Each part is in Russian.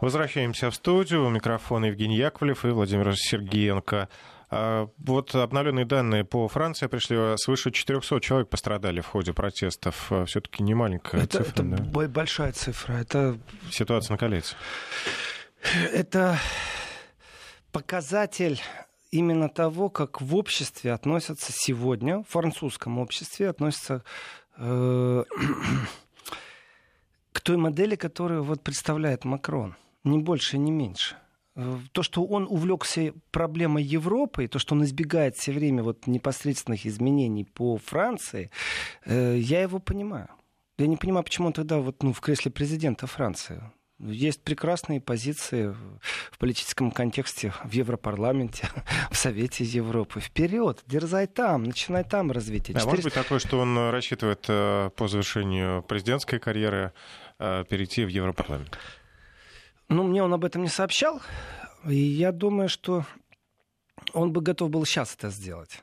Возвращаемся в студию. У микрофона Евгений Яковлев и Владимир Сергеенко. А, вот обновленные данные по Франции пришли. Свыше 400 человек пострадали в ходе протестов. А, Все-таки не маленькая это, цифра. Это да? большая цифра. Это... Ситуация накаляется. Это показатель именно того, как в обществе относятся сегодня, в французском обществе относятся э, к той модели, которую вот представляет Макрон. Ни больше, ни меньше. Э, то, что он увлекся проблемой Европы, и то, что он избегает все время вот непосредственных изменений по Франции, э, я его понимаю. Я не понимаю, почему он тогда вот, ну, в кресле президента Франции. Есть прекрасные позиции в политическом контексте в Европарламенте, в Совете Европы. Вперед, дерзай там, начинай там развитие. А 400... может быть такое, что он рассчитывает э, по завершению президентской карьеры перейти в Европарламент? Ну, мне он об этом не сообщал. И я думаю, что он бы готов был сейчас это сделать.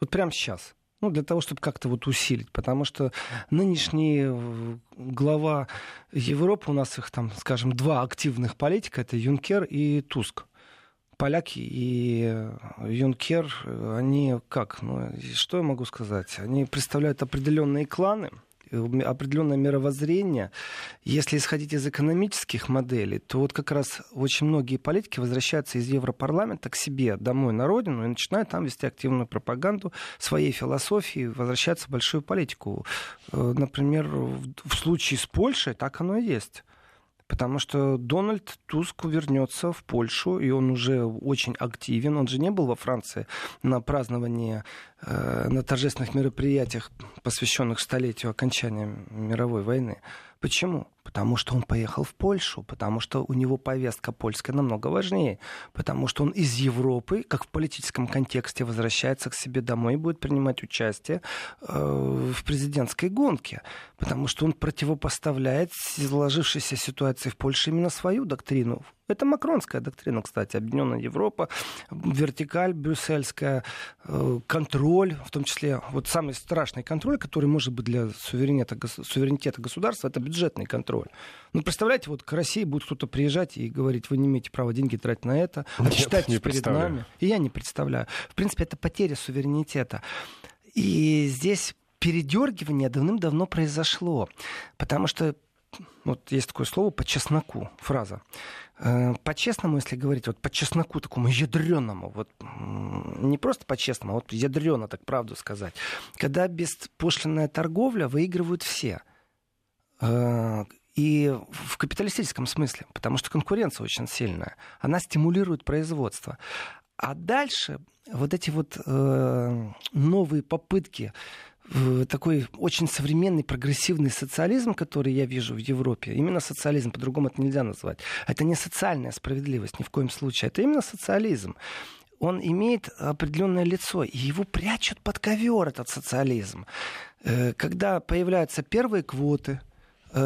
Вот прямо сейчас. Ну, для того, чтобы как-то вот усилить. Потому что нынешний э, глава Европы, у нас их там, скажем, два активных политика, это Юнкер и Туск. Поляки и Юнкер, они как, ну, что я могу сказать? Они представляют определенные кланы, определенное мировоззрение. Если исходить из экономических моделей, то вот как раз очень многие политики возвращаются из Европарламента к себе домой на родину и начинают там вести активную пропаганду своей философии, возвращаться в большую политику. Э, например, в случае с Польшей так оно и есть. Потому что Дональд Туск вернется в Польшу, и он уже очень активен. Он же не был во Франции на праздновании, э, на торжественных мероприятиях, посвященных столетию окончания мировой войны. Почему? Потому что он поехал в Польшу, потому что у него повестка польская намного важнее, потому что он из Европы, как в политическом контексте, возвращается к себе домой и будет принимать участие э, в президентской гонке, потому что он противопоставляет сложившейся ситуации в Польше именно свою доктрину это макронская доктрина, кстати. Объединенная Европа, вертикаль брюссельская, э, контроль, в том числе вот самый страшный контроль, который может быть для суверенитета, суверенитета государства, это бюджетный контроль. Ну, представляете, вот к России будет кто-то приезжать и говорить, вы не имеете права деньги тратить на это, отчитайтесь перед нами. И я не представляю. В принципе, это потеря суверенитета. И здесь передергивание давным-давно произошло, потому что вот есть такое слово по чесноку, фраза. Э, по-честному, если говорить, вот по чесноку такому ядреному, вот не просто по-честному, а вот ядрено, так правду сказать. Когда беспошлинная торговля выигрывают все. Э, и в капиталистическом смысле, потому что конкуренция очень сильная. Она стимулирует производство. А дальше вот эти вот э, новые попытки такой очень современный прогрессивный социализм, который я вижу в Европе, именно социализм, по-другому это нельзя назвать, это не социальная справедливость ни в коем случае, это именно социализм он имеет определенное лицо, и его прячут под ковер, этот социализм. Э, когда появляются первые квоты, Э,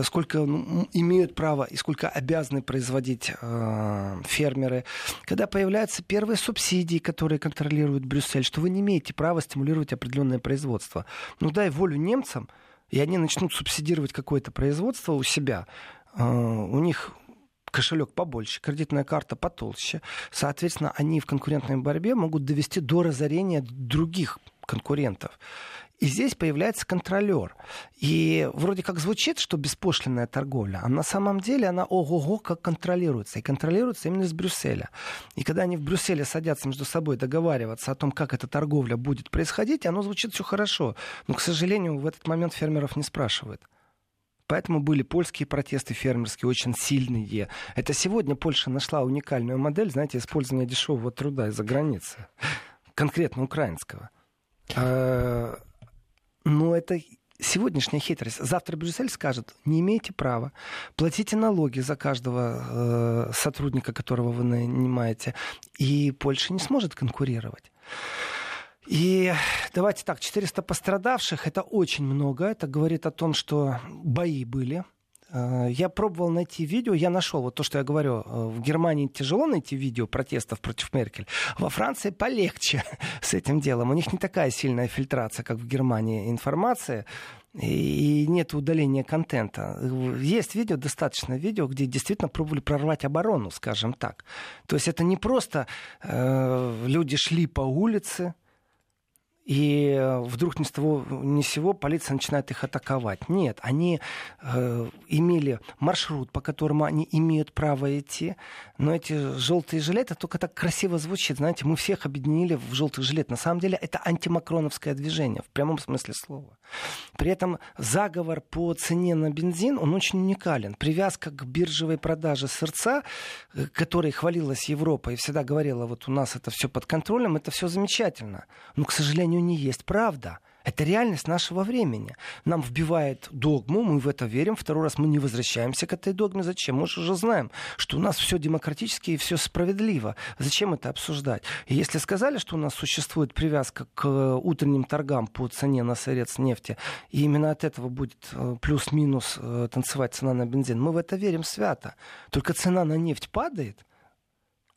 сколько ну, имеют право и сколько обязаны производить э, фермеры. Когда появляются первые субсидии, которые контролирует Брюссель, что вы не имеете права стимулировать определенное производство. Ну дай волю немцам, и они начнут субсидировать какое-то производство у себя. Э, у них кошелек побольше, кредитная карта потолще. Соответственно, они в конкурентной борьбе могут довести до разорения других конкурентов. И здесь появляется контролер. И вроде как звучит, что беспошлинная торговля, а на самом деле она ого-го как контролируется. И контролируется именно из Брюсселя. И когда они в Брюсселе садятся между собой договариваться о том, как эта торговля будет происходить, оно звучит все хорошо. Но, к сожалению, в этот момент фермеров не спрашивают. Поэтому были польские протесты фермерские очень сильные. Это сегодня Польша нашла уникальную модель, знаете, использования дешевого труда из-за границы, конкретно украинского. А, но это сегодняшняя хитрость. Завтра Брюссель скажет, не имеете права, платите налоги за каждого э, сотрудника, которого вы нанимаете, и Польша не сможет конкурировать. И давайте так, 400 пострадавших, это очень много, это говорит о том, что бои были, я пробовал найти видео, я нашел вот то, что я говорю. Э, в Германии тяжело найти видео протестов против Меркель. Во Франции полегче с этим делом. У них не такая сильная фильтрация, как в Германии информации и нет удаления контента. Есть видео, достаточно видео, где действительно пробовали прорвать оборону, скажем так. То есть это не просто э, люди шли по улице, и э, вдруг ни с того ни с сего полиция начинает их атаковать. Нет, они э, имели маршрут, по которому они имеют право идти, но эти желтые жилеты только так красиво звучит. Знаете, мы всех объединили в желтых жилет. На самом деле это антимакроновское движение, в прямом смысле слова. При этом заговор по цене на бензин, он очень уникален. Привязка к биржевой продаже сырца, э, которой хвалилась Европа и всегда говорила, вот у нас это все под контролем, это все замечательно. Но, к сожалению, сожалению, не есть правда. Это реальность нашего времени. Нам вбивает догму, мы в это верим. Второй раз мы не возвращаемся к этой догме. Зачем? Мы же уже знаем, что у нас все демократически и все справедливо. Зачем это обсуждать? И если сказали, что у нас существует привязка к утренним торгам по цене на сырец нефти, и именно от этого будет э, плюс-минус э, танцевать цена на бензин, мы в это верим свято. Только цена на нефть падает –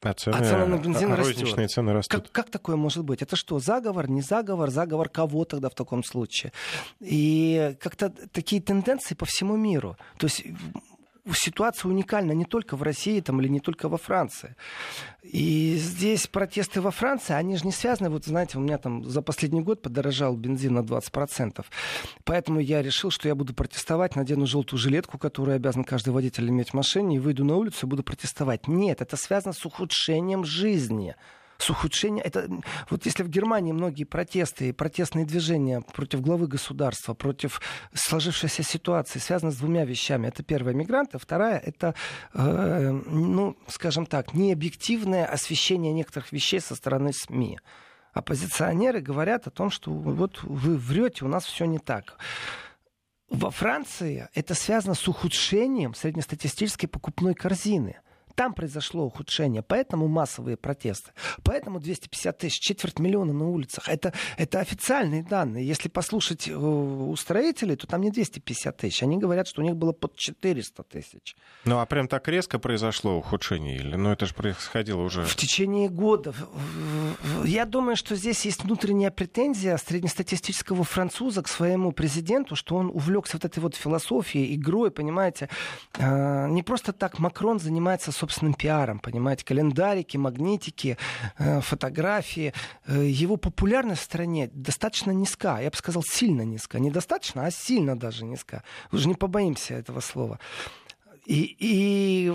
а цены, а цены на бензин розничные растет. цены растут. Как, как такое может быть? Это что, заговор, не заговор, заговор кого тогда в таком случае? И как-то такие тенденции по всему миру. То есть ситуация уникальна не только в России там, или не только во Франции. И здесь протесты во Франции, они же не связаны, вот знаете, у меня там за последний год подорожал бензин на 20%. Поэтому я решил, что я буду протестовать, надену желтую жилетку, которую обязан каждый водитель иметь в машине, и выйду на улицу и буду протестовать. Нет, это связано с ухудшением жизни с ухудшением. Это, вот если в Германии многие протесты и протестные движения против главы государства, против сложившейся ситуации связаны с двумя вещами. Это первая мигранты, вторая это, э, ну, скажем так, необъективное освещение некоторых вещей со стороны СМИ. Оппозиционеры говорят о том, что вот вы врете, у нас все не так. Во Франции это связано с ухудшением среднестатистической покупной корзины – там произошло ухудшение, поэтому массовые протесты. Поэтому 250 тысяч, четверть миллиона на улицах. Это, это официальные данные. Если послушать э, у строителей, то там не 250 тысяч. Они говорят, что у них было под 400 тысяч. Ну а прям так резко произошло ухудшение? Или ну это же происходило уже... В течение года. Я думаю, что здесь есть внутренняя претензия среднестатистического француза к своему президенту, что он увлекся вот этой вот философией, игрой, понимаете. А, не просто так Макрон занимается, собственно, собственным пиаром, понимаете, календарики, магнитики, э, фотографии. Э, его популярность в стране достаточно низка, я бы сказал, сильно низка. Недостаточно, а сильно даже низка. Уже не побоимся этого слова. И, и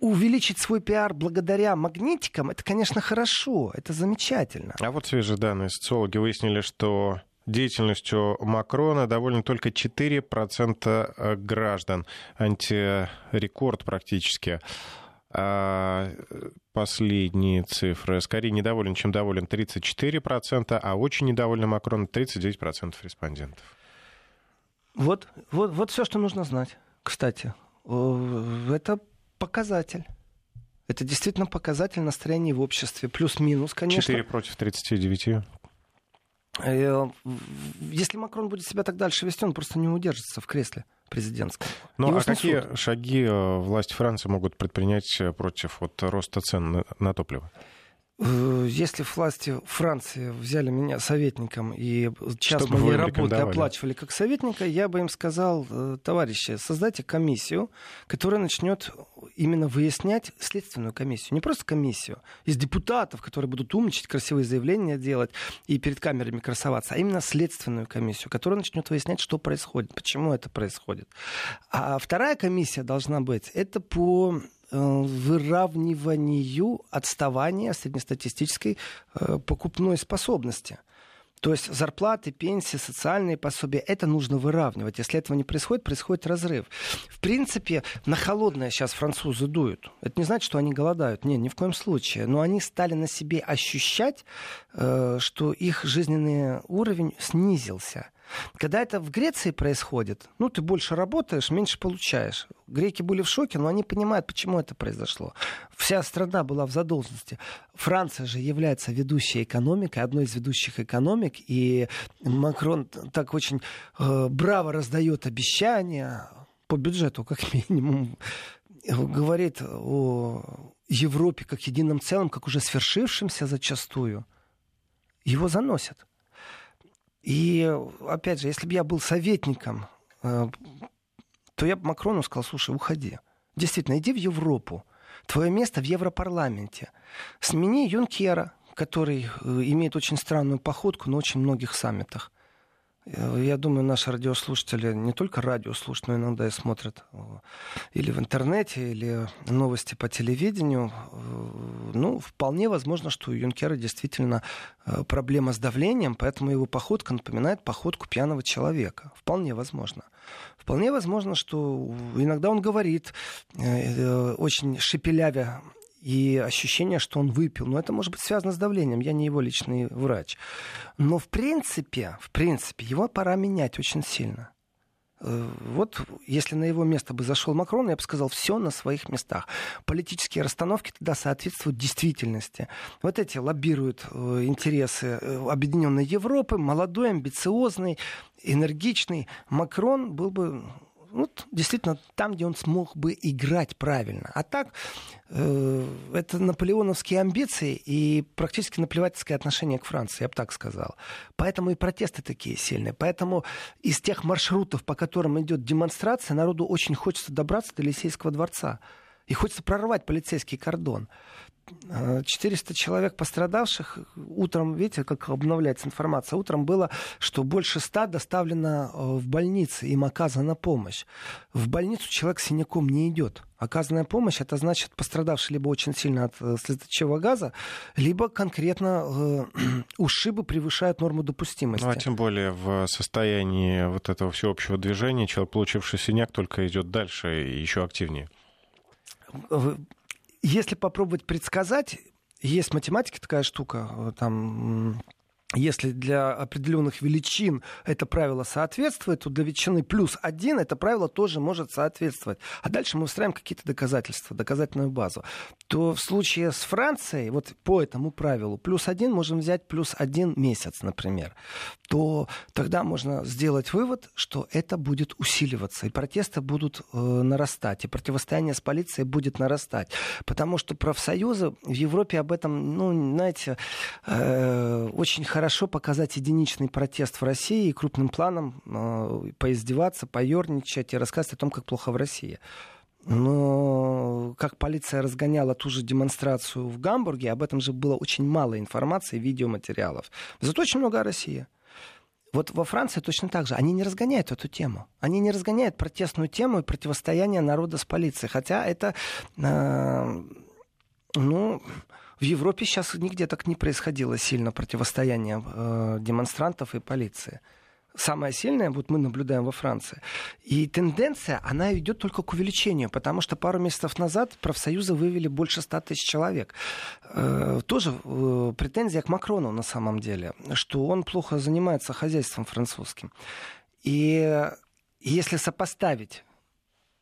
увеличить свой пиар благодаря магнитикам, это, конечно, хорошо, это замечательно. А вот свежие данные социологи выяснили, что деятельностью Макрона довольны только 4% э, граждан. Антирекорд практически. А последние цифры. Скорее недоволен, чем доволен 34%, а очень недовольны Макрон 39% респондентов. Вот, вот, вот все, что нужно знать, кстати. Это показатель. Это действительно показатель настроения в обществе. Плюс-минус, конечно. 4 против 39. Э, если Макрон будет себя так дальше вести, он просто не удержится в кресле президентском. Ну Его а снесут. какие шаги э, власти Франции могут предпринять э, против вот, роста цен на топливо? Э, если власти Франции взяли меня советником и час Чтобы моей работы оплачивали как советника, я бы им сказал, э, товарищи, создайте комиссию, которая начнет именно выяснять следственную комиссию. Не просто комиссию из депутатов, которые будут умничать, красивые заявления делать и перед камерами красоваться, а именно следственную комиссию, которая начнет выяснять, что происходит, почему это происходит. А вторая комиссия должна быть, это по выравниванию отставания среднестатистической э, покупной способности. То есть зарплаты, пенсии, социальные пособия, это нужно выравнивать. Если этого не происходит, происходит разрыв. В принципе, на холодное сейчас французы дуют. Это не значит, что они голодают. Нет, ни в коем случае. Но они стали на себе ощущать, э, что их жизненный уровень снизился. Когда это в Греции происходит, ну, ты больше работаешь, меньше получаешь. Греки были в шоке, но они понимают, почему это произошло. Вся страна была в задолженности. Франция же является ведущей экономикой, одной из ведущих экономик, и Макрон так очень э, браво раздает обещания, по бюджету, как минимум, говорит о Европе как едином целом, как уже свершившемся зачастую, его заносят. И, опять же, если бы я был советником, э, то я бы Макрону сказал, слушай, уходи. Действительно, иди в Европу. Твое место в Европарламенте. Смени Юнкера, который э, имеет очень странную походку на очень многих саммитах. Э, я думаю, наши радиослушатели не только радио слушают, но иногда и смотрят э, или в интернете, или новости по телевидению. Э, ну, вполне возможно, что у Юнкера действительно проблема с давлением, поэтому его походка напоминает походку пьяного человека. Вполне возможно. Вполне возможно, что иногда он говорит, очень шепелявя и ощущение, что он выпил. Но это может быть связано с давлением. Я не его личный врач. Но в принципе, в принципе, его пора менять очень сильно. Э, вот если на его место бы зашел Макрон, я бы сказал, все на своих местах. Политические расстановки тогда соответствуют действительности. Вот эти лоббируют э, интересы э, Объединенной Европы, молодой, амбициозный, энергичный. Макрон был бы вот действительно там, где он смог бы играть правильно. А так, э, это наполеоновские амбиции и практически наплевательское отношение к Франции, я бы так сказал. Поэтому и протесты такие сильные. Поэтому из тех маршрутов, по которым идет демонстрация, народу очень хочется добраться до Елисейского дворца. И хочется прорвать полицейский кордон. 400 человек пострадавших. Утром, видите, как обновляется информация. Утром было, что больше 100 доставлено э, в больницы, им оказана помощь. В больницу человек с синяком не идет. Оказанная помощь, это значит пострадавший либо очень сильно от э, слезоточивого газа, либо конкретно э, ушибы превышают норму допустимости. Ну, а тем более в состоянии вот этого всеобщего движения человек, получивший синяк, только идет дальше и еще активнее если попробовать предсказать, есть математика такая штука, э, там если для определенных величин это правило соответствует, то для величины плюс один это правило тоже может соответствовать. А дальше мы устраиваем какие-то доказательства, доказательную базу. То в случае с Францией, вот по этому правилу, плюс один можем взять плюс один месяц, например, то тогда можно сделать вывод, что это будет усиливаться, и протесты будут э, нарастать, и противостояние с полицией будет нарастать. Потому что профсоюзы в Европе об этом, ну, знаете, э, очень хорошо хорошо показать единичный протест в России и крупным планом э, поиздеваться, поерничать и рассказать о том, как плохо в России. Но как полиция разгоняла ту же демонстрацию в Гамбурге, об этом же было очень мало информации, видеоматериалов. Зато очень много о России. Вот во Франции точно так же. Они не разгоняют эту тему. Они не разгоняют протестную тему и противостояние народа с полицией. Хотя это, э, ну, в Европе сейчас нигде так не происходило сильно противостояние э, демонстрантов и полиции. Самое сильное вот мы наблюдаем во Франции. И тенденция, она идет только к увеличению, потому что пару месяцев назад профсоюзы вывели больше 100 тысяч человек. Э, тоже э, претензия к Макрону на самом деле, что он плохо занимается хозяйством французским. И если сопоставить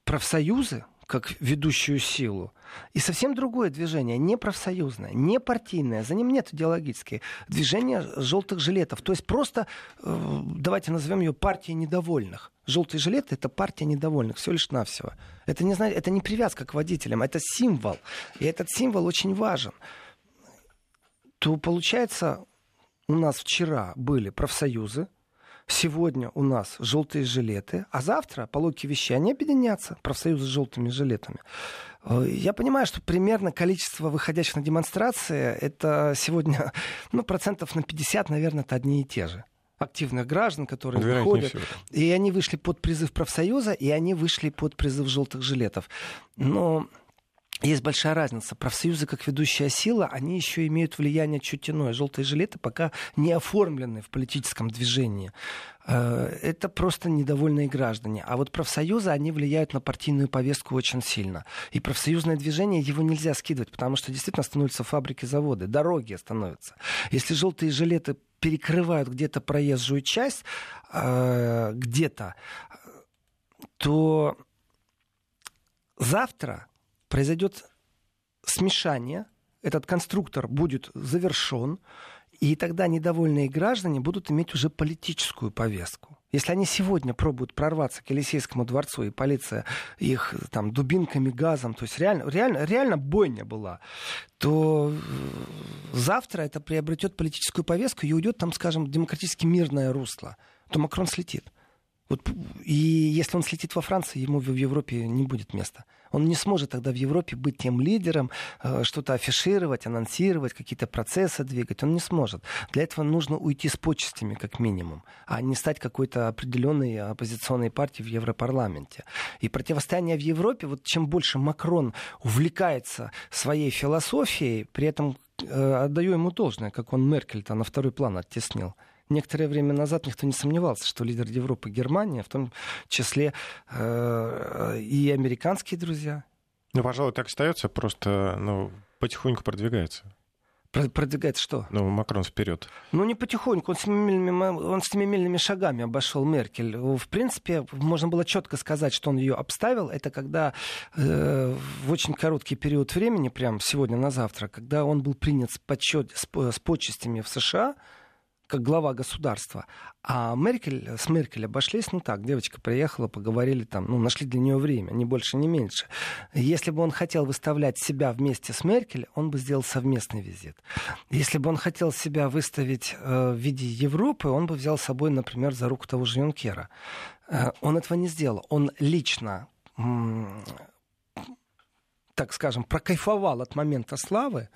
профсоюзы, как ведущую силу. И совсем другое движение, не профсоюзное, не партийное, за ним нет идеологические. Движение желтых жилетов. То есть просто, э, давайте назовем ее партией недовольных. Желтые жилеты — это партия недовольных, все лишь навсего. Это не, это не привязка к водителям, это символ. И этот символ очень важен. То получается, у нас вчера были профсоюзы, Сегодня у нас желтые жилеты, а завтра, по логике вещей, они объединятся, профсоюзы с желтыми жилетами. Э, я понимаю, что примерно количество выходящих на демонстрации, это сегодня ну, процентов на 50, наверное, это одни и те же активных граждан, которые выходят. И они вышли под призыв профсоюза, и они вышли под призыв желтых жилетов. Но есть большая разница. Профсоюзы, как ведущая сила, они еще имеют влияние чуть иное. Желтые жилеты пока не оформлены в политическом движении. Э, это просто недовольные граждане. А вот профсоюзы, они влияют на партийную повестку очень сильно. И профсоюзное движение, его нельзя скидывать, потому что действительно становятся фабрики, заводы, дороги становятся. Если желтые жилеты перекрывают где-то проезжую часть, э, где-то, то завтра произойдет смешание, этот конструктор будет завершен, и тогда недовольные граждане будут иметь уже политическую повестку. Если они сегодня пробуют прорваться к Елисейскому дворцу, и полиция их там дубинками, газом, то есть реально, реально, реально бойня была, то э, завтра это приобретет политическую повестку и уйдет там, скажем, демократически мирное русло, то Макрон слетит. Вот, и если он слетит во Францию, ему в Европе не будет места. Он не сможет тогда в Европе быть тем лидером, э, что-то афишировать, анонсировать, какие-то процессы двигать. Он не сможет. Для этого нужно уйти с почестями, как минимум, а не стать какой-то определенной оппозиционной партией в Европарламенте. И противостояние в Европе, вот чем больше Макрон увлекается своей философией, при этом э, отдаю ему должное, как он Меркель-то на второй план оттеснил некоторое время назад никто не сомневался, что лидер Европы Германия, в том числе э, и американские друзья. Ну, пожалуй, так остается, просто ну, потихоньку продвигается. Продвигается что? Ну, Макрон вперед. Ну, не потихоньку. Он семимильными, он семимильными шагами обошел Меркель. В принципе, можно было четко сказать, что он ее обставил. Это когда э, в очень короткий период времени, прям сегодня на завтра, когда он был принят с, подсчет, с, с почестями в США, как глава государства. А Меркель, с Меркель обошлись, ну так, девочка приехала, поговорили там, ну, нашли для нее время, ни больше, ни меньше. Если бы он хотел выставлять себя вместе с Меркель, он бы сделал совместный визит. Если бы он хотел себя выставить э, в виде Европы, он бы взял с собой, например, за руку того же Юнкера. Э, он этого не сделал. Он лично так скажем, прокайфовал от момента славы,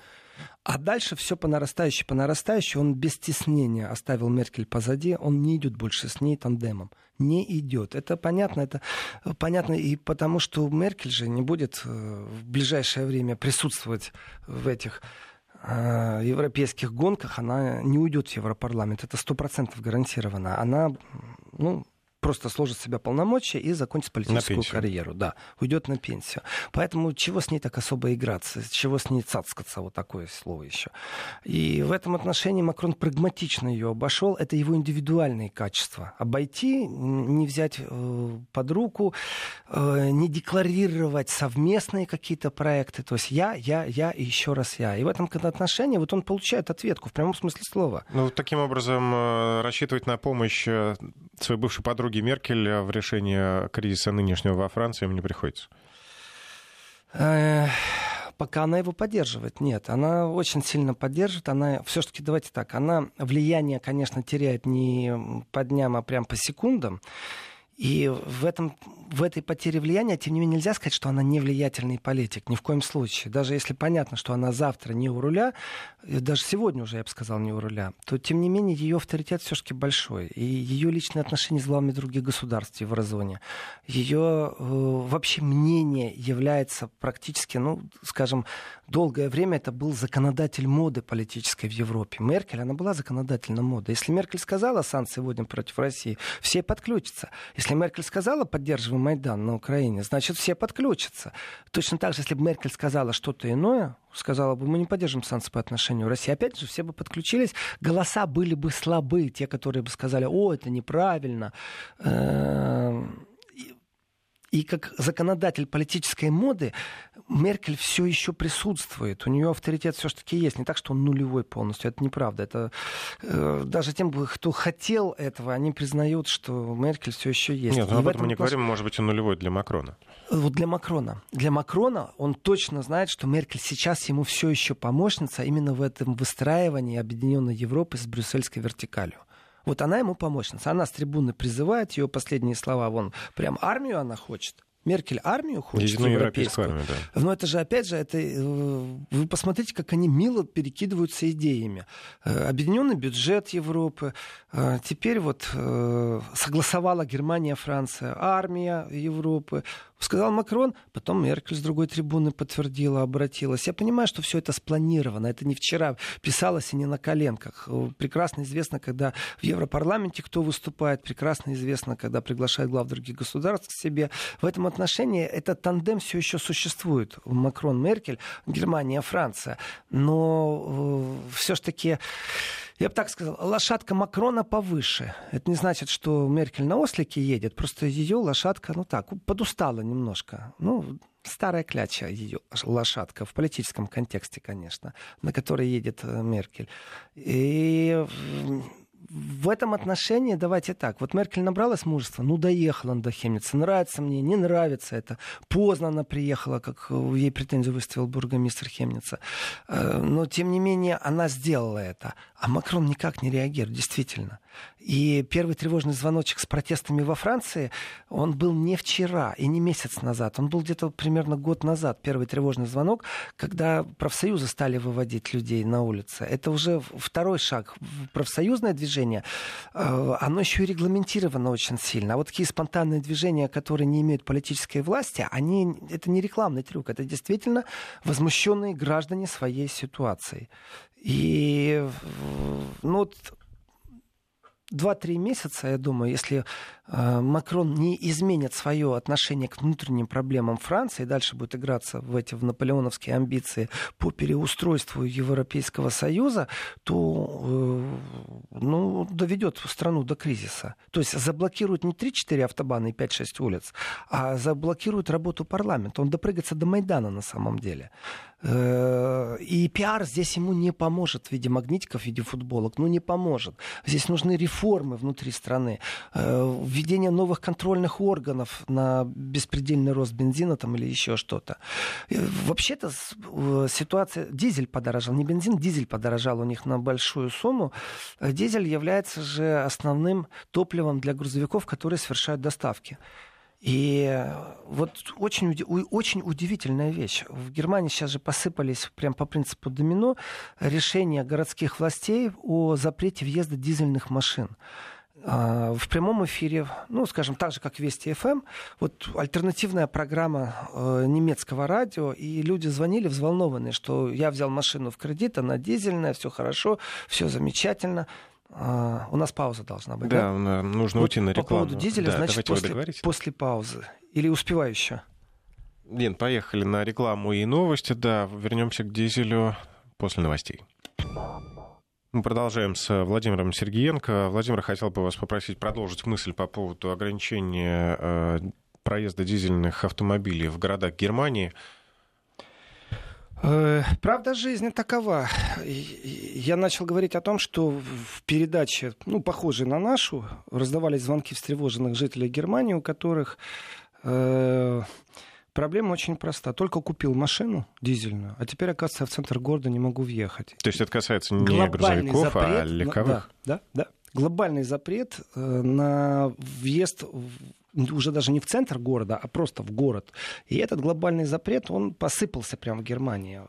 а дальше все по нарастающей, по нарастающей. Он без стеснения оставил Меркель позади. Он не идет больше с ней тандемом. Не идет. Это понятно. Это понятно и потому, что Меркель же не будет э, в ближайшее время присутствовать в этих э, европейских гонках. Она не уйдет в Европарламент. Это сто процентов гарантированно. Она ну, просто сложит себя полномочия и закончит политическую карьеру. Да, уйдет на пенсию. Поэтому чего с ней так особо играться? Чего с ней цацкаться? Вот такое слово еще. И в этом отношении Макрон прагматично ее обошел. Это его индивидуальные качества. Обойти, не взять э, под руку, э, не декларировать совместные какие-то проекты. То есть я, я, я и еще раз я. И в этом отношении вот он получает ответку в прямом смысле слова. Ну, таким образом, э, рассчитывать на помощь своей бывшей подруги подруги Меркель в решении кризиса нынешнего во Франции им не приходится? Пока она его поддерживает, нет. Она очень сильно поддерживает. Она все-таки, давайте так, она влияние, конечно, теряет не по дням, а прям по секундам. И в, этом, в этой потере влияния, тем не менее, нельзя сказать, что она не влиятельный политик. Ни в коем случае. Даже если понятно, что она завтра не у руля, даже сегодня уже, я бы сказал, не у руля, то, тем не менее, ее авторитет все-таки большой. И ее личные отношения с главами других государств в еврозоне. Ее э, вообще мнение является практически, ну, скажем, долгое время это был законодатель моды политической в Европе. Меркель, она была законодательной моды. Если Меркель сказала санкции сегодня против России, все подключатся. Если Меркель сказала, поддерживаем Майдан на Украине, значит, все подключатся. Точно так же, если бы Меркель сказала что-то иное, сказала бы, мы не поддержим санкции по отношению к России, опять же, все бы подключились, голоса были бы слабы, те, которые бы сказали, о, это неправильно. И как законодатель политической моды Меркель все еще присутствует. У нее авторитет все-таки есть. Не так, что он нулевой полностью. Это неправда. Это э, даже тем, кто хотел этого, они признают, что Меркель все еще есть. Нет, ну, об этом мы не говорим, может быть, он нулевой для Макрона. Вот для Макрона. Для Макрона он точно знает, что Меркель сейчас ему все еще помощница именно в этом выстраивании Объединенной Европы с брюссельской вертикалью. Вот она ему помощница. Она с трибуны призывает, ее последние слова, вон, прям армию она хочет. Меркель армию хочет, Единую европейскую. Армию, да. Но это же, опять же, это, э, вы посмотрите, как они мило перекидываются идеями. Э, объединенный бюджет Европы, э, теперь вот согласовала Германия, Франция, армия Европы, Сказал Макрон, потом Меркель с другой трибуны подтвердила, обратилась. Я понимаю, что все это спланировано. Это не вчера писалось и не на коленках. Прекрасно известно, когда в Европарламенте кто выступает. Прекрасно известно, когда приглашает глав других государств к себе. В этом отношении этот тандем все еще существует. Макрон-Меркель, Германия, Франция. Но э, все-таки я бы так сказал, лошадка Макрона повыше. Это не значит, что Меркель на ослике едет, просто ее лошадка, ну так, подустала немножко. Ну, старая кляча ее лошадка, в политическом контексте, конечно, на которой едет э, Меркель. И в этом отношении давайте так. Вот Меркель набралась мужества, ну доехала она до Хемница. Нравится мне, не нравится это. Поздно она приехала, как ей претензию выставил бургомистр Хемница. Э, но тем не менее она сделала это. А Макрон никак не реагирует, действительно. И первый тревожный звоночек с протестами во Франции, он был не вчера и не месяц назад. Он был где-то примерно год назад, первый тревожный звонок, когда профсоюзы стали выводить людей на улицы. Это уже второй шаг. Профсоюзное движение, э, оно еще и регламентировано очень сильно. А вот такие спонтанные движения, которые не имеют политической власти, они, это не рекламный трюк, это действительно возмущенные граждане своей ситуацией. И ну, вот 2-3 месяца, я думаю, если э, Макрон не изменит свое отношение к внутренним проблемам Франции дальше будет играться в эти в наполеоновские амбиции по переустройству Европейского Союза, то э, ну, доведет страну до кризиса. То есть заблокирует не 3-4 автобана и 5-6 улиц, а заблокирует работу парламента. Он допрыгается до Майдана на самом деле. Э, и пиар здесь ему не поможет в виде магнитиков, в виде футболок. Ну, не поможет. Здесь нужны реформы внутри страны. Э, введение новых контрольных органов на беспредельный рост бензина там, или еще что-то. Э, вообще-то ситуация... Дизель подорожал. Не бензин, дизель подорожал у них на большую сумму. Дизель является же основным топливом для грузовиков, которые совершают доставки. И вот очень, очень удивительная вещь. В Германии сейчас же посыпались прям по принципу домино решения городских властей о запрете въезда дизельных машин а, в прямом эфире, ну, скажем, так же, как Вести ФМ, вот альтернативная программа э, немецкого радио, и люди звонили взволнованные, что я взял машину в кредит, она дизельная, все хорошо, все замечательно. А, у нас пауза должна быть. Да, да? нужно вот уйти на рекламу. По поводу дизеля, да, значит, после, после паузы. Или успеваю еще? Нет, поехали на рекламу и новости. Да, вернемся к дизелю после новостей. Мы продолжаем с Владимиром Сергеенко. Владимир, хотел бы вас попросить продолжить мысль по поводу ограничения э, проезда дизельных автомобилей в городах Германии. Э, правда жизни такова. Я начал говорить о том, что в передаче, ну, похожей на нашу, раздавались звонки встревоженных жителей Германии, у которых э, проблема очень проста. Только купил машину дизельную, а теперь, оказывается, в центр города не могу въехать. То есть это касается не Глобальный грузовиков, а запрет, а легковых? Да, да, да. Глобальный запрет э, на въезд уже даже не в центр города, а просто в город. И этот глобальный запрет, он посыпался прямо в Германии.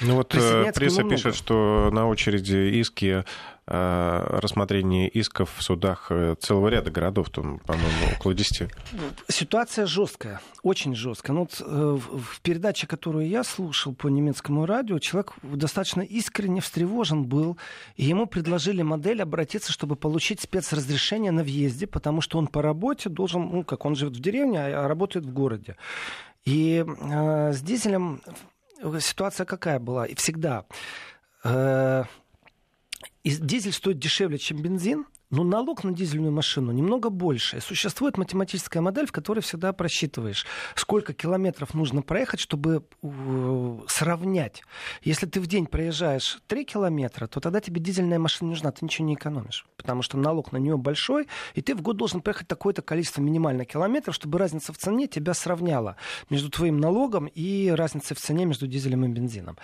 Ну вот э, пресса пишет, что на очереди иски рассмотрение исков в судах э, целого ряда городов, там, по-моему, около 10. Ситуация жесткая, очень жесткая. Ну, вот, э, в передаче, которую я слушал по немецкому радио, человек достаточно искренне встревожен был, и ему предложили модель обратиться, чтобы получить спецразрешение на въезде, потому что он по работе должен, ну, как он живет в деревне, а работает в городе. И э, с дизелем ситуация какая была? И всегда и дизель стоит дешевле, чем бензин, но налог на дизельную машину немного больше. Существует математическая модель, в которой всегда просчитываешь, сколько километров нужно проехать, чтобы э, сравнять. Если ты в день проезжаешь 3 километра, то тогда тебе дизельная машина нужна, ты ничего не экономишь. Потому что налог на нее большой, и ты в год должен проехать такое-то количество минимально километров, чтобы разница в цене тебя сравняла между твоим налогом и разницей в цене между дизелем и бензином.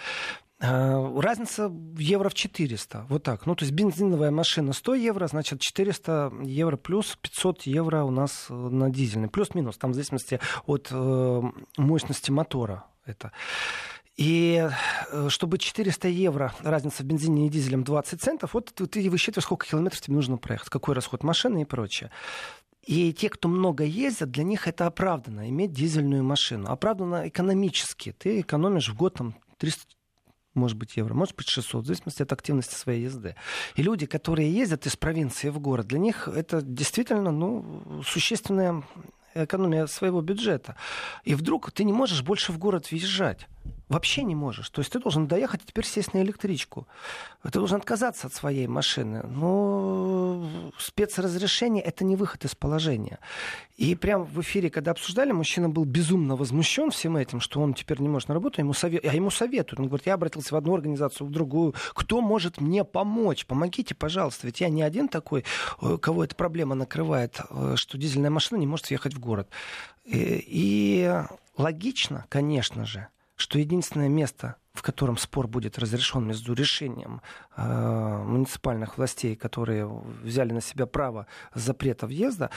Э, разница евро в 400. Вот так. Ну, то есть бензиновая машина 100 евро, значит 400 евро плюс 500 евро у нас э, на дизельный. Плюс-минус, там в зависимости от э, мощности мотора это. И чтобы 400 евро разница в бензине и дизелем 20 центов, вот ты, ты высчитываешь, сколько километров тебе нужно проехать, какой расход машины и прочее. И те, кто много ездят, для них это оправданно, иметь дизельную машину. Оправданно экономически. Ты экономишь в год там 300 может быть, евро, может быть, 600, в зависимости от активности своей езды. И люди, которые ездят из провинции в город, для них это действительно ну, существенная экономия своего бюджета. И вдруг ты не можешь больше в город въезжать. Вообще не можешь. То есть ты должен доехать и теперь сесть на электричку. Ты должен отказаться от своей машины. Но спецразрешение — это не выход из положения. И прямо в эфире, когда обсуждали, мужчина был безумно возмущен всем этим, что он теперь не может на работу, ему совет... а ему советуют. Он говорит, я обратился в одну организацию, в другую. Кто может мне помочь? Помогите, пожалуйста. Ведь я не один такой, э, кого эта проблема накрывает, э, что дизельная машина не может въехать в город. И, и логично, конечно же, что единственное место, в котором спор будет разрешен между решением э, муниципальных властей, которые взяли на себя право запрета въезда,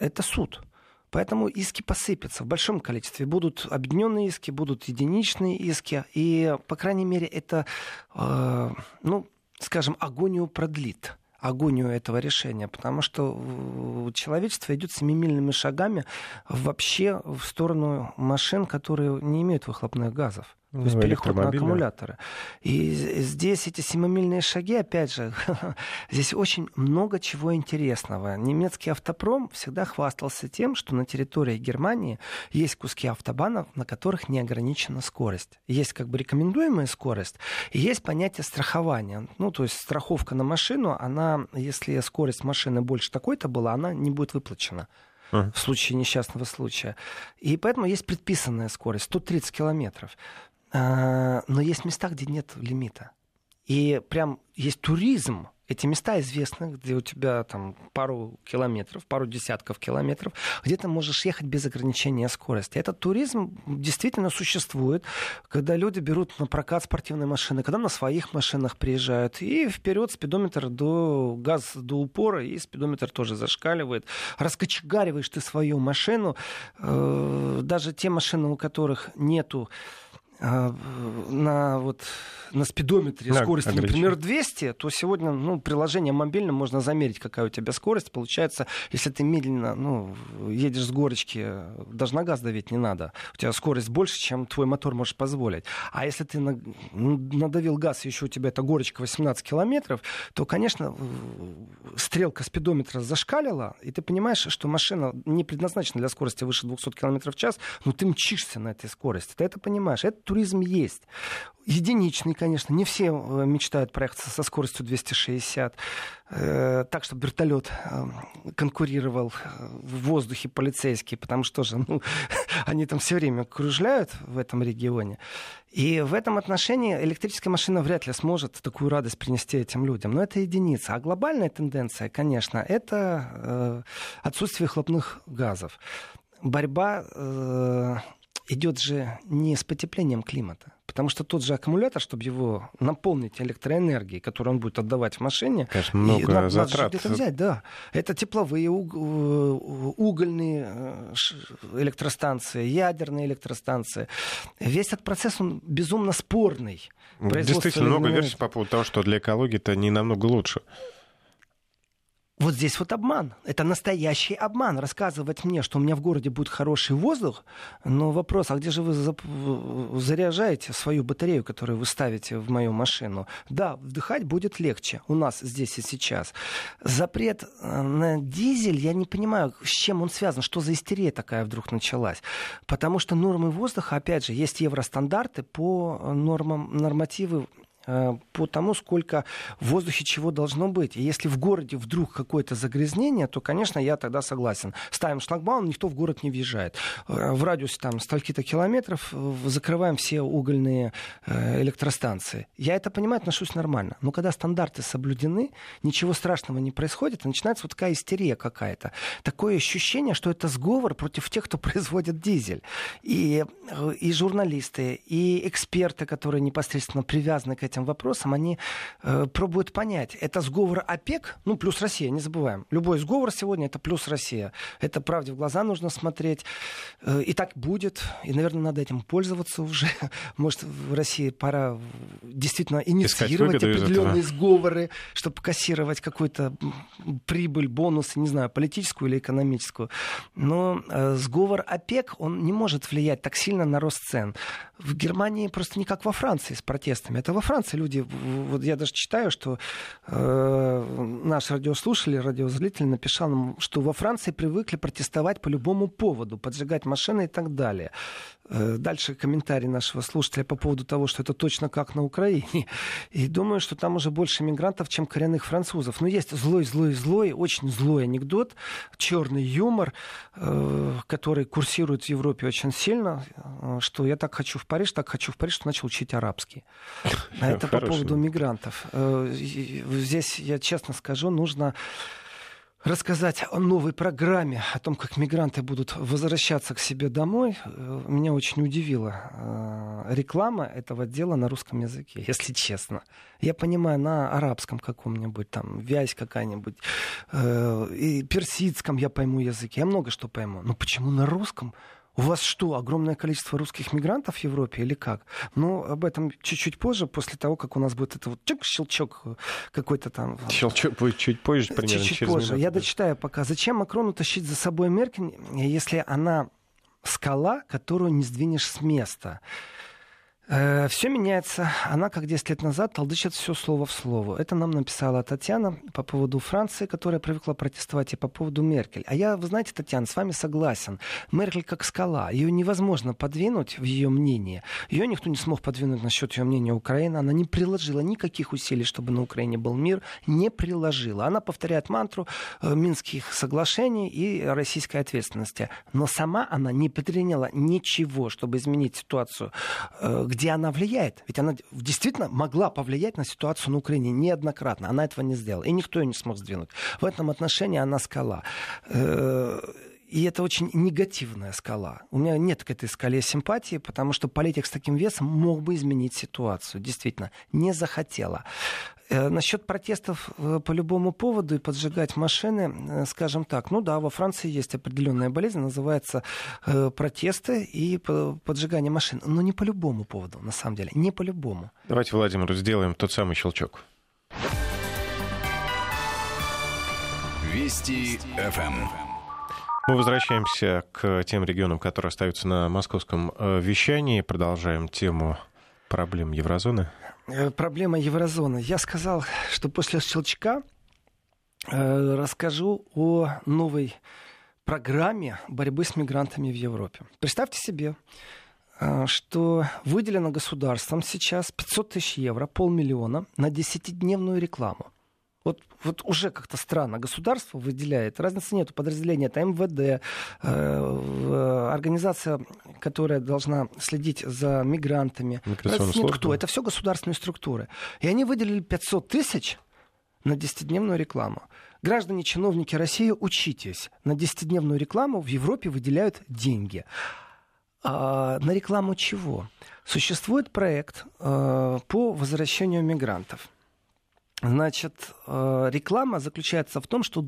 это суд. Поэтому иски посыпятся в большом количестве. Будут объединенные иски, будут единичные иски. И, по крайней мере, это, э, ну, скажем, агонию продлит агонию этого решения, потому что человечество идет семимильными шагами вообще в сторону машин, которые не имеют выхлопных газов. То есть ну, переход на аккумуляторы. И здесь эти семимильные шаги, опять же, здесь очень много чего интересного. Немецкий автопром всегда хвастался тем, что на территории Германии есть куски автобанов, на которых не ограничена скорость. Есть как бы рекомендуемая скорость, и есть понятие страхования. Ну, то есть страховка на машину, она, если скорость машины больше такой-то была, она не будет выплачена в случае несчастного случая. И поэтому есть предписанная скорость 130 километров. А, но есть места, где нет лимита. И прям есть туризм. Эти места известны, где у тебя там пару километров, пару десятков километров, где ты можешь ехать без ограничения скорости. Этот туризм действительно существует, когда люди берут на прокат спортивные машины, когда на своих машинах приезжают, и вперед спидометр до газ до упора, и спидометр тоже зашкаливает. Раскочегариваешь ты свою машину, э, даже те машины, у которых нету на, вот, на спидометре да, скорости, например, 200, то сегодня ну, приложением мобильным можно замерить, какая у тебя скорость. Получается, если ты медленно ну, едешь с горочки, даже на газ давить не надо. У тебя скорость больше, чем твой мотор может позволить. А если ты на, надавил газ, и еще у тебя эта горочка 18 километров, то, конечно, стрелка спидометра зашкалила, и ты понимаешь, что машина не предназначена для скорости выше 200 км в час, но ты мчишься на этой скорости. Ты это понимаешь. Это туризм есть. Единичный, конечно. Не все э, мечтают проехаться со скоростью 260. Э, так, чтобы вертолет э, конкурировал в воздухе полицейский, потому что же, ну, они там все время кружляют в этом регионе. И в этом отношении электрическая машина вряд ли сможет такую радость принести этим людям. Но это единица. А глобальная тенденция, конечно, это отсутствие хлопных газов. Борьба идет же не с потеплением климата. Потому что тот же аккумулятор, чтобы его наполнить электроэнергией, которую он будет отдавать в машине, Конечно, много надо, затрат. Надо взять, да. Это тепловые, э, угольные э, электростанции, ядерные электростанции. Весь этот процесс, он безумно спорный. Действительно, много версий по поводу того, что для экологии это не намного лучше. Вот здесь вот обман. Это настоящий обман. Рассказывать мне, что у меня в городе будет хороший воздух, но вопрос, а где же вы заряжаете свою батарею, которую вы ставите в мою машину? Да, вдыхать будет легче у нас здесь и сейчас. Запрет э, на дизель, я не понимаю, с чем он связан, что за истерия такая вдруг началась. Потому что нормы воздуха, опять же, есть евростандарты по нормам, нормативы по тому, сколько в воздухе чего должно быть. И если в городе вдруг какое-то загрязнение, то, конечно, я тогда согласен. Ставим шлагбаум, никто в город не въезжает. Э, в радиусе там стольки-то километров э, закрываем все угольные электростанции. Я это понимаю, отношусь нормально. Но когда стандарты соблюдены, ничего страшного не происходит, начинается вот такая истерия какая-то. Такое ощущение, что это сговор против тех, кто производит дизель. И, и журналисты, и эксперты, которые непосредственно привязаны к этим этим вопросам, они э, пробуют понять, это сговор ОПЕК, ну, плюс Россия, не забываем. Любой сговор сегодня это плюс Россия. Это правде в глаза нужно смотреть. Э, и так будет. И, наверное, надо этим пользоваться уже. Может, в России пора действительно инициировать определенные сговоры, чтобы кассировать какую-то прибыль, бонусы, не знаю, политическую или экономическую. Но э, сговор ОПЕК, он не может влиять так сильно на рост цен. В Германии просто не как во Франции с протестами. Это во Франции люди, вот я даже читаю, что э, наш радиослушатель, радиозритель написал нам, что во Франции привыкли протестовать по любому поводу, поджигать машины и так далее. Э, дальше комментарий нашего слушателя по поводу того, что это точно как на Украине. И думаю, что там уже больше мигрантов, чем коренных французов. Но есть злой, злой, злой, очень злой анекдот, черный юмор, э, который курсирует в Европе очень сильно, э, что я так хочу в Париж, так хочу в Париж, что начал учить арабский. Это по поводу мигрантов. Здесь, я честно скажу, нужно рассказать о новой программе, о том, как мигранты будут возвращаться к себе домой. Э, меня очень удивила э, реклама этого дела на русском языке, если честно. Я понимаю, на арабском каком-нибудь, там, вязь какая-нибудь, э, и персидском я пойму язык, я много что пойму. Но почему на русском? У вас что, огромное количество русских мигрантов в Европе или как? Ну, об этом чуть-чуть позже, после того, как у нас будет это вот чик, щелчок какой-то там. Щелчок будет чуть позже, примерно чуть-чуть через позже. Минуту. Я дочитаю пока. Зачем Макрону тащить за собой Меркель, если она скала, которую не сдвинешь с места? Э, все меняется. Она, как 10 лет назад, толдычит все слово в слово. Это нам написала Татьяна по поводу Франции, которая привыкла протестовать, и по поводу Меркель. А я, вы знаете, Татьяна, с вами согласен. Меркель как скала. Ее невозможно подвинуть в ее мнение. Ее никто не смог подвинуть насчет ее мнения Украины. Она не приложила никаких усилий, чтобы на Украине был мир. Не приложила. Она повторяет мантру э, Минских соглашений и российской ответственности. Но сама она не предприняла ничего, чтобы изменить ситуацию, э, где она влияет. Ведь она действительно могла повлиять на ситуацию на Украине неоднократно. Она этого не сделала. И никто ее не смог сдвинуть. В этом отношении она скала. Э, и это очень негативная скала. У меня нет к этой скале симпатии, потому что политик с таким весом мог бы изменить ситуацию. Действительно, не захотела. Э, насчет протестов э, по любому поводу и поджигать машины, э, скажем так, ну да, во Франции есть определенная болезнь, называется протесты и поджигание машин. Но не по любому поводу, на самом деле, не по любому. Давайте, Владимир, сделаем тот самый щелчок. Вести ФМ. Мы возвращаемся к тем регионам, которые остаются на московском вещании. Продолжаем тему проблем еврозоны. Э, проблема еврозоны. Я сказал, что после щелчка э, расскажу о новой программе борьбы с мигрантами в Европе. Представьте себе, э, что выделено государством сейчас 500 тысяч евро, полмиллиона на десятидневную рекламу. Вот, вот уже как-то странно. Государство выделяет. Разницы нет. Подразделения это МВД, э, организация, которая должна следить за мигрантами. Разницы нет кто. Это все государственные структуры. И они выделили 500 тысяч на десятидневную рекламу. Граждане, чиновники России, учитесь. На десятидневную рекламу в Европе выделяют деньги. А на рекламу чего? Существует проект э, по возвращению мигрантов. Значит, э, реклама заключается в том, что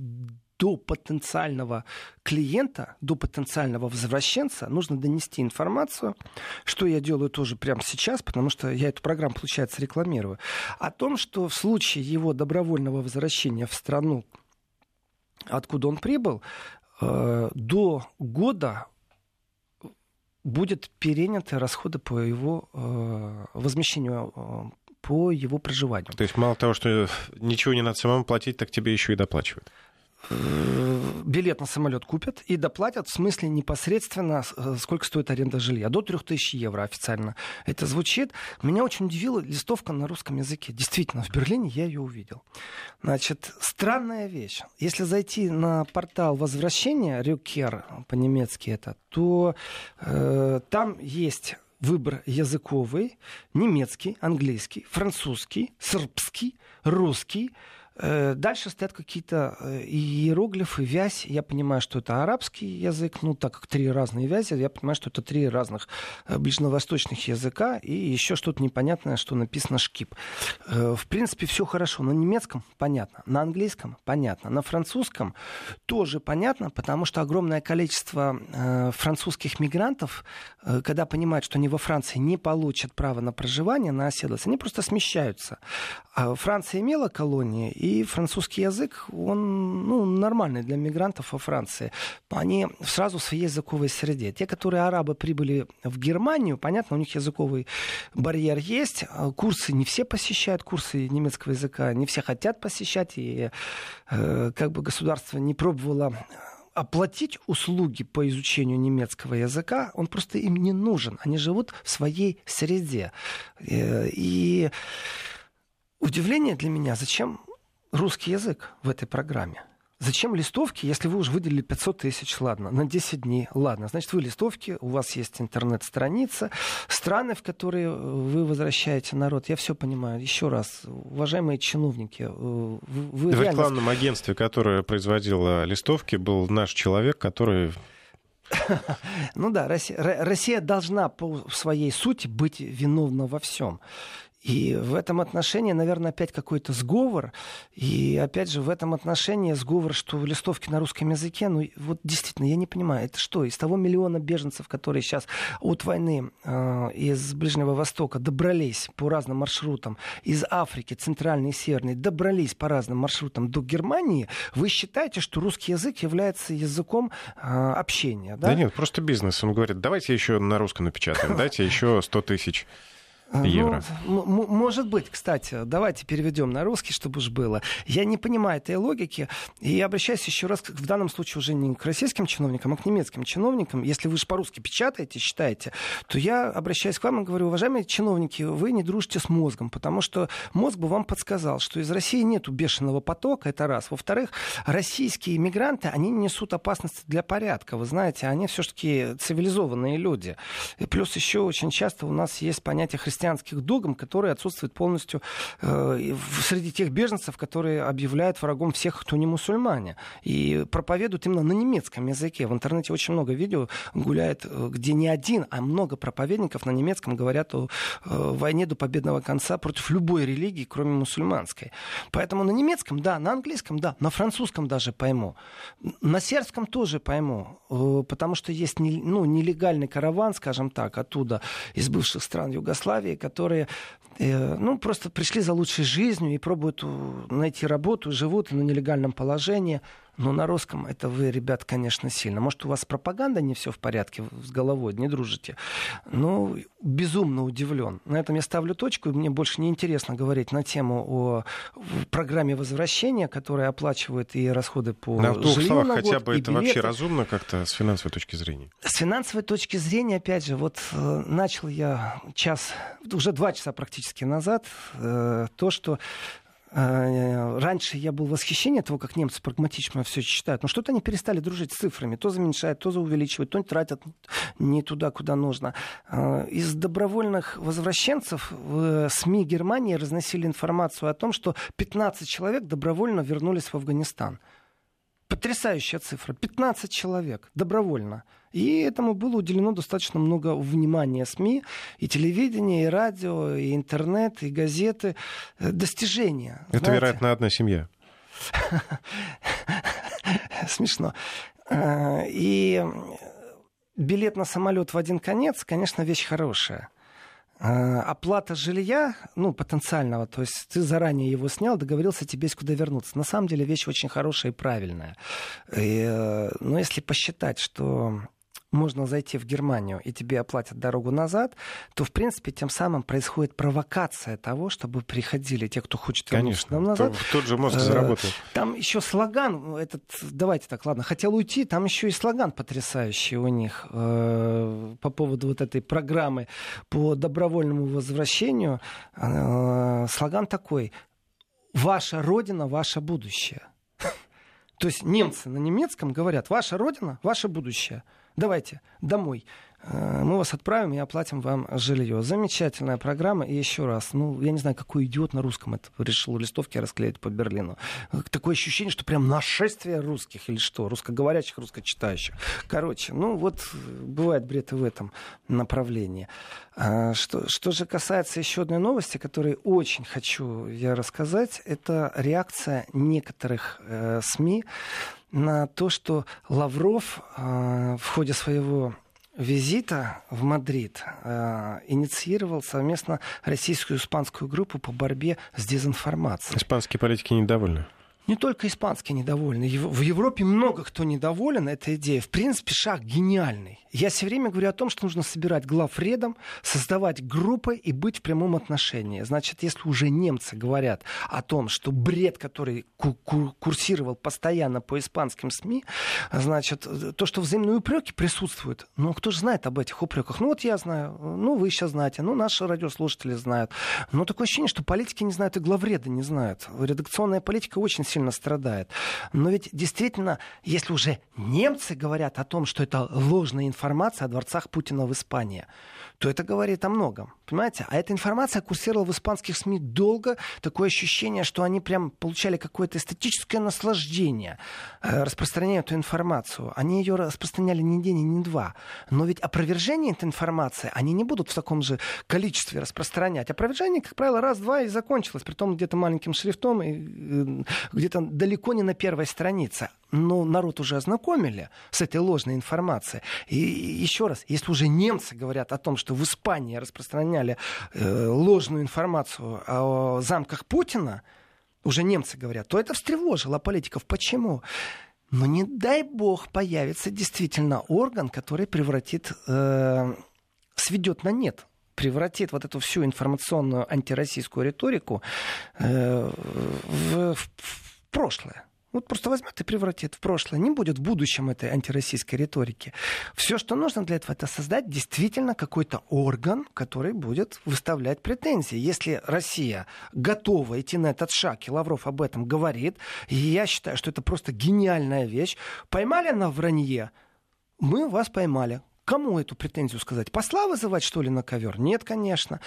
до потенциального клиента, до потенциального возвращенца нужно донести информацию, что я делаю тоже прямо сейчас, потому что я эту программу, получается, рекламирую, о том, что в случае его добровольного возвращения в страну, откуда он прибыл, э, до года будет переняты расходы по его э, возмещению по его проживанию. То есть мало того, что ничего не надо самому платить, так тебе еще и доплачивают э, билет на самолет купят и доплатят в смысле непосредственно, э, сколько стоит аренда жилья. До 3000 евро официально. Это звучит. Меня очень удивила листовка на русском языке. Действительно, в Берлине я ее увидел. Значит, странная вещь. Если зайти на портал возвращения, Рюкер по-немецки это, то э, там есть выбор языковый, немецкий, английский, французский, сербский, русский, дальше стоят какие-то э, иероглифы, вязь. Я понимаю, что это арабский язык. Ну, так как три разные вязи, я понимаю, что это три разных э, ближневосточных языка. И еще что-то непонятное, что написано шкип. В принципе, все хорошо. На немецком понятно. На английском понятно. На французском тоже понятно, потому что огромное количество французских мигрантов, когда понимают, что они во Франции не получат право на проживание, на оседлость, они просто смещаются. А Франция имела колонии, и французский язык, он ну, нормальный для мигрантов во Франции. Они сразу в своей языковой среде. Те, которые арабы прибыли в Германию, понятно, у них языковый барьер есть. А курсы не все посещают, курсы немецкого языка не все хотят посещать. И э, как бы государство не пробовало оплатить услуги по изучению немецкого языка, он просто им не нужен. Они живут в своей среде. Э, и удивление для меня, зачем русский язык в этой программе? Зачем листовки, если вы уже выделили 500 тысяч, ладно, на 10 дней, ладно, значит, вы листовки, у вас есть интернет-страница, страны, в которые э, вы возвращаете народ, я все понимаю. Еще раз, уважаемые чиновники, э, вы В реально... рекламном агентстве, которое производило листовки, был наш человек, который ну да, Россия, Россия должна по своей сути быть виновна во всем. И в этом отношении, наверное, опять какой-то сговор. И опять же, в этом отношении сговор, что листовки на русском языке, ну вот действительно, я не понимаю, это что, из того миллиона беженцев, которые сейчас от войны э, из Ближнего Востока добрались по разным маршрутам, из Африки, Центральной и Северной, добрались по разным маршрутам до Германии, вы считаете, что русский язык является языком э, общения, да? Да нет, просто бизнес. Он говорит, давайте еще на русском напечатаем, дайте еще 100 тысяч. Ну, евро. Ну, может быть, кстати, давайте переведем на русский, чтобы уж было. Я не понимаю этой логики. И обращаюсь еще раз, в данном случае уже не к российским чиновникам, а к немецким чиновникам. Если вы же по-русски печатаете, считаете, то я обращаюсь к вам и говорю, уважаемые чиновники, вы не дружите с мозгом, потому что мозг бы вам подсказал, что из России нету бешеного потока, это раз. Во-вторых, российские иммигранты, они несут опасность для порядка. Вы знаете, они все-таки цивилизованные люди. И плюс еще очень часто у нас есть понятие христианства христианских догм, которые отсутствуют полностью э, среди тех беженцев, которые объявляют врагом всех, кто не мусульмане. И проповедуют именно на немецком языке. В интернете очень много видео гуляет, э, где не один, а много проповедников на немецком говорят о э, войне до победного конца против любой религии, кроме мусульманской. Поэтому на немецком, да, на английском, да, на французском даже пойму. На сербском тоже пойму, э, потому что есть ну, нелегальный караван, скажем так, оттуда, из бывших стран Югославии, которые э, ну, просто пришли за лучшей жизнью и пробуют найти работу, живут на нелегальном положении. Но на русском это вы, ребят, конечно, сильно. Может, у вас пропаганда не все в порядке с головой, не дружите. Но безумно удивлен. На этом я ставлю точку. Мне больше не интересно говорить на тему о программе возвращения, которая оплачивает и расходы по на двух словах, на хотя год, бы и это билеты. вообще разумно как-то с финансовой точки зрения? С финансовой точки зрения, опять же, вот э, начал я час, уже два часа практически назад, э, то, что раньше я был в восхищении того, как немцы прагматично все считают. Но что-то они перестали дружить с цифрами. То заменьшают, то увеличивают, то тратят не туда, куда нужно. Э, из добровольных возвращенцев в СМИ Германии разносили информацию о том, что 15 человек добровольно вернулись в Афганистан. Потрясающая цифра. 15 человек добровольно. И этому было уделено достаточно много внимания СМИ, и телевидение, и радио, и интернет, и газеты. Э, достижения. Это, знаете. вероятно, одна семья. Смешно. Э, И билет на самолет в один конец, конечно, вещь хорошая. Э, Оплата жилья, ну, потенциального, то есть ты заранее его снял, договорился, тебе есть куда вернуться. На самом деле вещь очень хорошая и правильная. И, э, но если посчитать, что можно зайти в Германию и тебе оплатят дорогу назад, то, в принципе, тем самым происходит провокация того, чтобы приходили те, кто хочет вернуться Конечно. нам назад. В тот же мозг Э, заработал. Там еще слоган, этот, давайте так, ладно, хотел уйти, там еще и слоган потрясающий у них э, по поводу вот этой программы по добровольному возвращению. Э, слоган такой: "Ваша родина, ваше будущее". То есть немцы на немецком говорят: "Ваша родина, ваше будущее". Давайте домой. Э, Мы вас отправим и оплатим вам жилье. Замечательная программа. И еще раз, ну, я не знаю, какой идиот на русском это решил листовки расклеить по Берлину. Э, Такое ощущение, что прям нашествие русских или что, русскоговорящих, русскочитающих. Короче, ну вот э, бывает бред и в этом направлении. А Что, что же касается еще одной новости, которую очень хочу я рассказать, это реакция некоторых э, СМИ на то, что Лавров э, в ходе своего визита в Мадрид э, инициировал совместно российскую и испанскую группу по борьбе с дезинформацией. Испанские политики недовольны. Не только испанские недовольны. В Европе много кто недоволен этой идеей. В принципе, шаг гениальный. Я все время говорю о том, что нужно собирать глав рядом, создавать группы и быть в прямом отношении. Значит, если уже немцы говорят о том, что бред, который курсировал постоянно по испанским СМИ, значит, то, что взаимные упреки присутствуют, ну, кто же знает об этих упреках? Ну, вот я знаю, ну, вы сейчас знаете, ну, наши радиослушатели знают. Но такое ощущение, что политики не знают и главреда не знают. Редакционная политика очень сильно страдает. Но ведь действительно, если уже немцы говорят о том, что это ложная информация о дворцах Путина в Испании, то это говорит о многом. Понимаете? А эта информация курсировала в испанских СМИ долго. Такое ощущение, что они прям получали какое-то эстетическое наслаждение, э, распространяя эту информацию. Они ее распространяли ни день, ни два. Но ведь опровержение этой информации они не будут в таком же количестве распространять. Опровержение, как правило, раз-два и закончилось. Притом где-то маленьким шрифтом и э, где-то далеко не на первой странице. Но народ уже ознакомили с этой ложной информацией. И еще раз, если уже немцы говорят о том, что в Испании распространяли э, ложную информацию о замках Путина, уже немцы говорят, то это встревожило политиков. Почему? Но не дай бог появится действительно орган, который превратит, э, сведет на нет превратит вот эту всю информационную антироссийскую риторику э, в, в прошлое. Вот просто возьмет и превратит в прошлое. Не будет в будущем этой антироссийской риторики. Все, что нужно для этого, это создать действительно какой-то орган, который будет выставлять претензии. Если Россия готова идти на этот шаг, и Лавров об этом говорит, и я считаю, что это просто гениальная вещь. Поймали на вранье? Мы вас поймали. Кому эту претензию сказать? Посла вызывать, что ли, на ковер? Нет, конечно.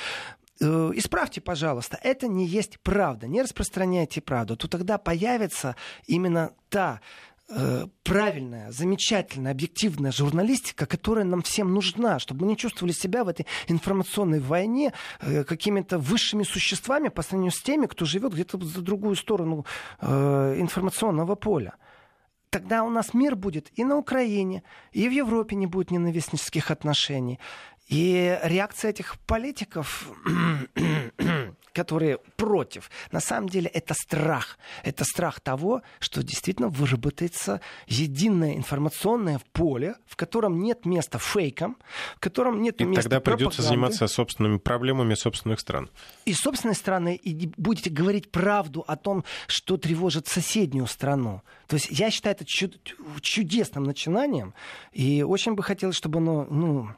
Э, исправьте, пожалуйста, это не есть правда, не распространяйте правду, то тогда появится именно та э, правильная, замечательная, объективная журналистика, которая нам всем нужна, чтобы мы не чувствовали себя в этой информационной войне э, какими-то высшими существами по сравнению с теми, кто живет где-то за другую сторону информационного поля тогда у нас мир будет и на Украине, и в Европе не будет ненавистнических отношений. И реакция этих политиков, которые против, на самом деле это страх. Это страх того, что действительно выработается единое информационное поле, в котором нет места фейкам, в котором нет и места тогда придется заниматься собственными проблемами собственных стран. И собственной страны, и будете говорить правду о том, что тревожит соседнюю страну. То есть я считаю это чудесным начинанием, и очень бы хотелось, чтобы оно, ну,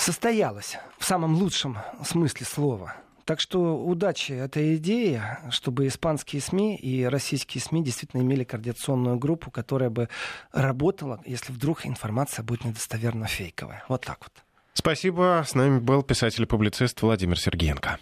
состоялась в самом лучшем смысле слова. Так что удачи этой идее, чтобы испанские СМИ и российские СМИ действительно имели координационную группу, которая бы работала, если вдруг информация будет недостоверно фейковая. Вот так вот. Спасибо. С нами был писатель и публицист Владимир Сергеенко.